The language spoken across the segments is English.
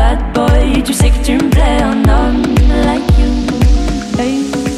Bad boy, tu sais que tu me plais, un homme like you.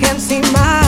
Can't see my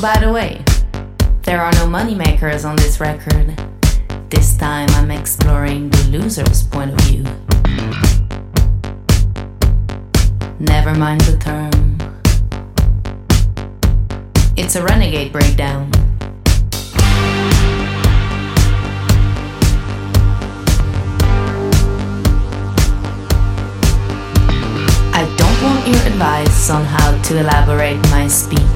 by the way, there are no moneymakers on this record. This time I'm exploring the loser's point of view. Never mind the term. It's a renegade breakdown. I don't want your advice on how to elaborate my speech.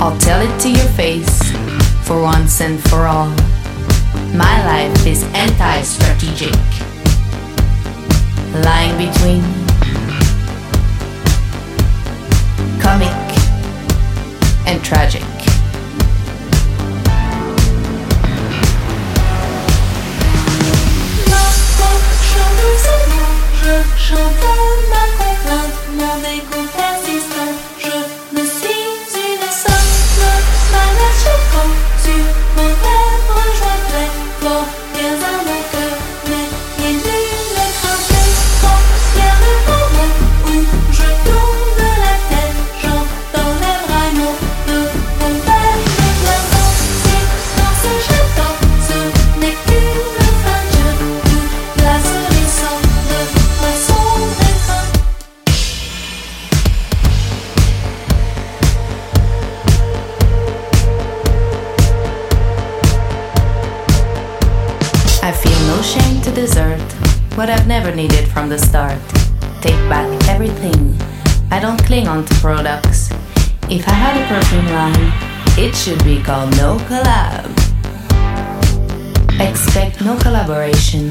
I'll tell it to your face for once and for all. My life is anti strategic, lying between comic and tragic. On to products. If I had a perfume line, it should be called No Collab. Expect no collaboration.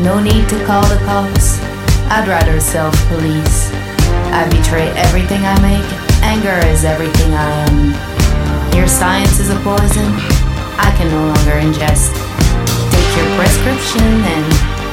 No need to call the cops. I'd rather self police. I betray everything I make. Anger is everything I am. Your science is a poison. I can no longer ingest. Take your prescription and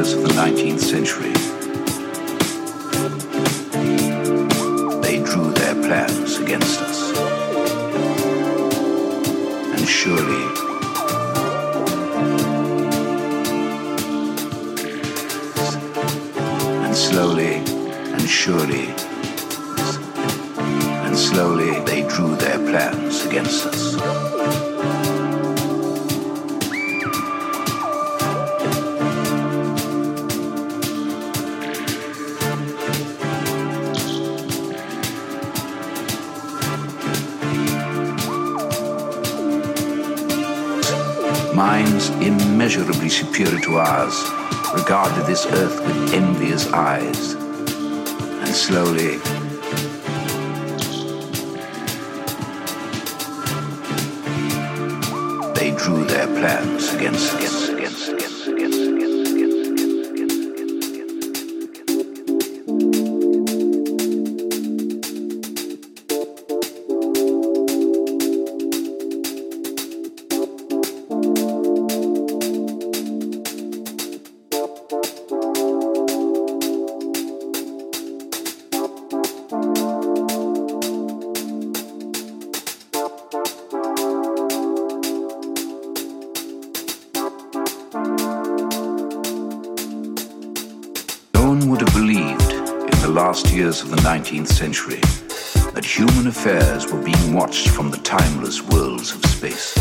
years of the 19th century. this earth with envious eyes. And slowly 19th century that human affairs were being watched from the timeless worlds of space.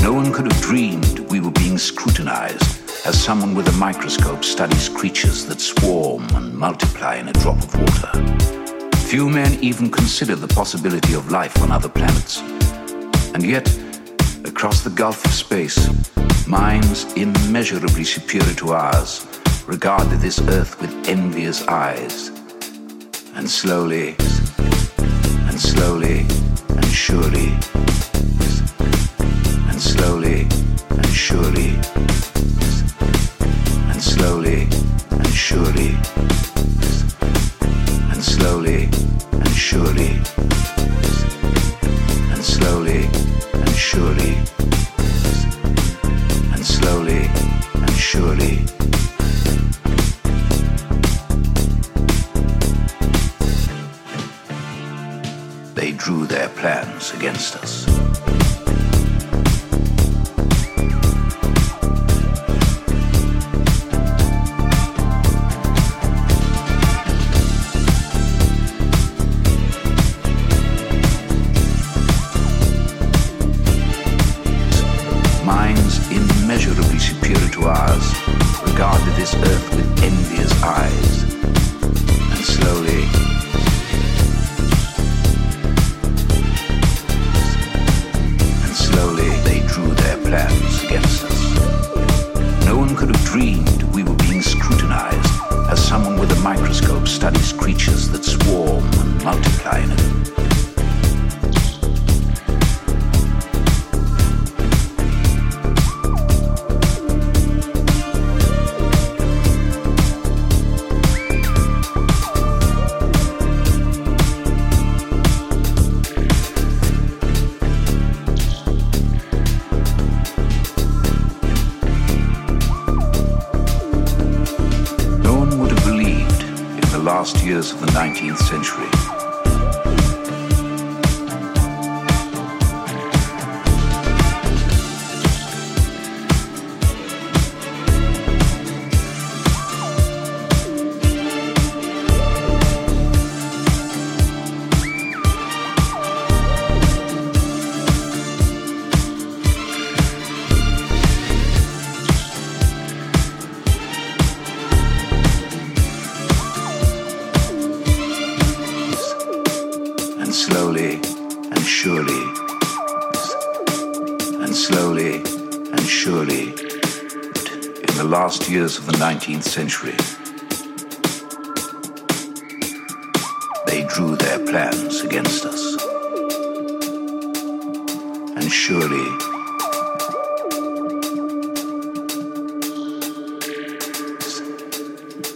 No one could have dreamed we were being scrutinized as someone with a microscope studies creatures that swarm and multiply in a drop of water. Few men even consider the possibility of life on other planets. And yet, across the gulf of space, minds immeasurably superior to ours regarded this earth with envious eyes and slowly, and slowly, and surely, and slowly, and surely, and slowly, and surely, and slowly, and surely, years of the 19th century. They drew their plans against us. And surely,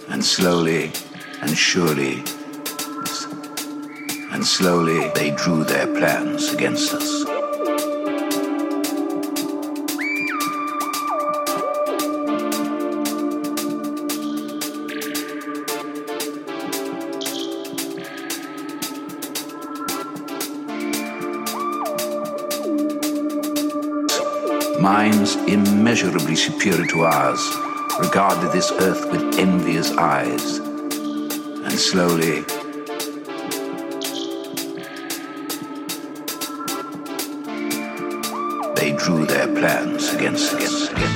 and slowly, and surely, and slowly they drew their plans against us. minds immeasurably superior to ours regarded this earth with envious eyes. And slowly, plans against. Against us.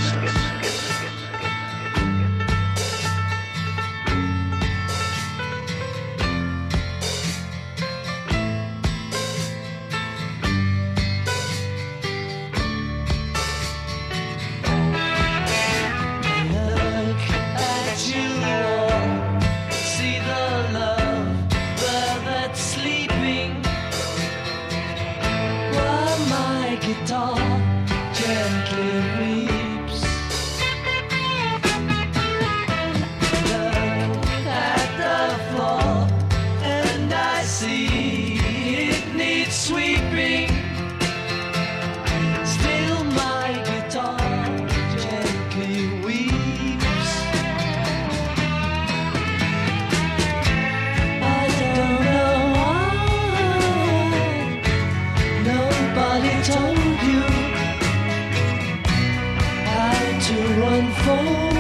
unfold.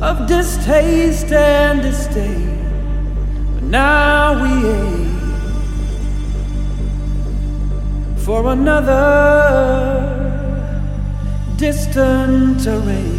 of distaste and disdain. But now we aim for another distant terrain.